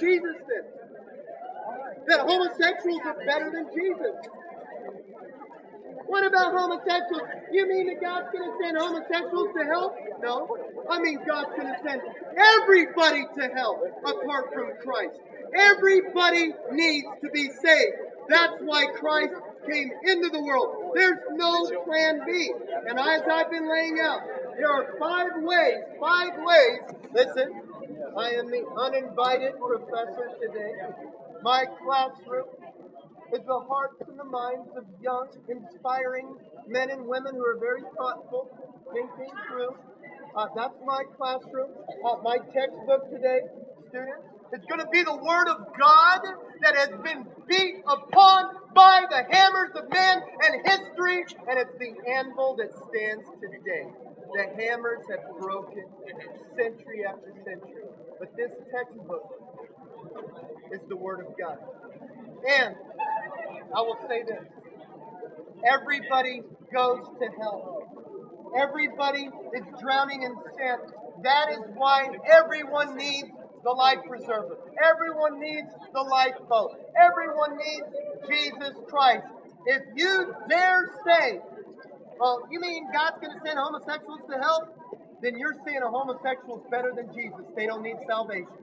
Jesus then? That homosexuals are better than Jesus? What about homosexuals? You mean that God's going to send homosexuals to hell? No. I mean, God's going to send everybody to hell apart from Christ. Everybody needs to be saved. That's why Christ came into the world. There's no plan B. And as I've been laying out, there are five ways, five ways. Listen, I am the uninvited professor today. My classroom is the hearts and the minds of young, inspiring men and women who are very thoughtful, thinking through. Uh, that's my classroom. Uh, my textbook today, students, is going to be the Word of God that has been beat upon by the hammers of man and history, and it's the anvil that stands today. The hammers have broken century after century. But this textbook is the Word of God. And I will say this everybody goes to hell. Everybody is drowning in sin. That is why everyone needs the life preserver. Everyone needs the lifeboat. Everyone needs Jesus Christ. If you dare say, well, you mean God's going to send homosexuals to hell? Then you're saying a homosexual is better than Jesus. They don't need salvation.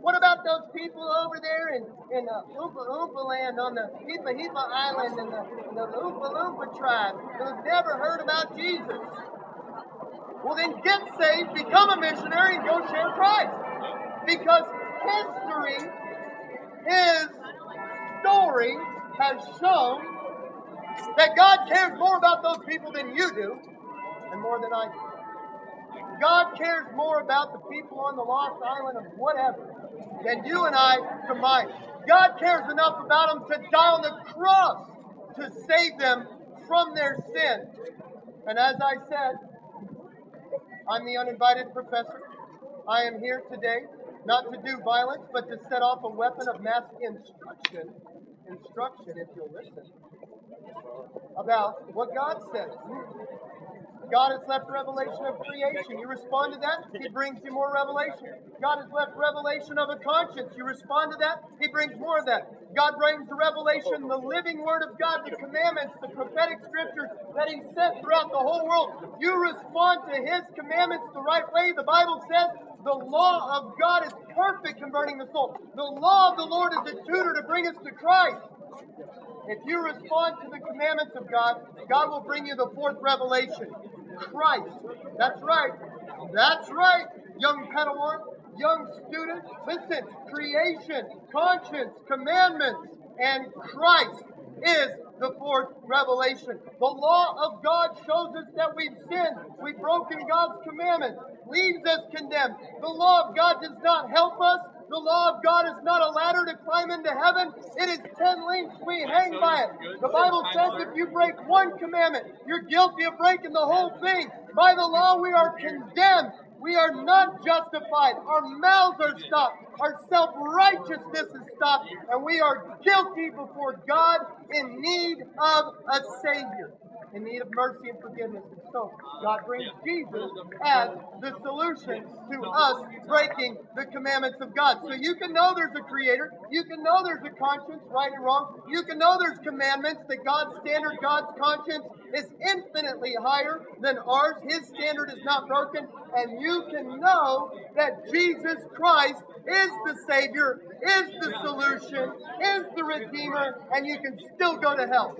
What about those people over there in, in the Oompa Oompa land on the Hipa Hipa Island and the, the Oompa Loompa tribe who've never heard about Jesus? Well, then get saved, become a missionary, and go share Christ. Because history, his story, has shown that God cares more about those people than you do, and more than I do. God cares more about the people on the lost island of whatever than you and I combined. God cares enough about them to die on the cross to save them from their sin. And as I said, I'm the uninvited professor. I am here today not to do violence, but to set off a weapon of mass instruction. Instruction, if you'll listen, about what God says. God has left revelation of creation. You respond to that, He brings you more revelation. God has left revelation of a conscience. You respond to that, He brings more of that. God brings the revelation, the living Word of God, the commandments, the prophetic scriptures that He sent throughout the whole world. You respond to His commandments the right way. The Bible says the law of God is perfect, converting the soul. The law of the Lord is a tutor to bring us to Christ. If you respond to the commandments of God, God will bring you the fourth revelation. Christ. That's right. That's right, young Padawan, young student. Listen, creation, conscience, commandments, and Christ is the fourth revelation. The law of God shows us that we've sinned. We've broken God's commandments, leaves us condemned. The law of God does not help us. The law of God is not a ladder to climb into heaven. It is ten links. We hang by it. The Bible says if you break one commandment, you're guilty of breaking the whole thing. By the law, we are condemned. We are not justified. Our mouths are stopped. Our self righteousness is stopped. And we are guilty before God in need of a Savior in need of mercy and forgiveness. And so God brings Jesus as the solution to us breaking the commandments of God. So you can know there's a creator, you can know there's a conscience, right and wrong, you can know there's commandments, that God's standard, God's conscience is infinitely higher than ours. His standard is not broken, and you can know that Jesus Christ is the Savior, is the solution, is the Redeemer, and you can still go to hell.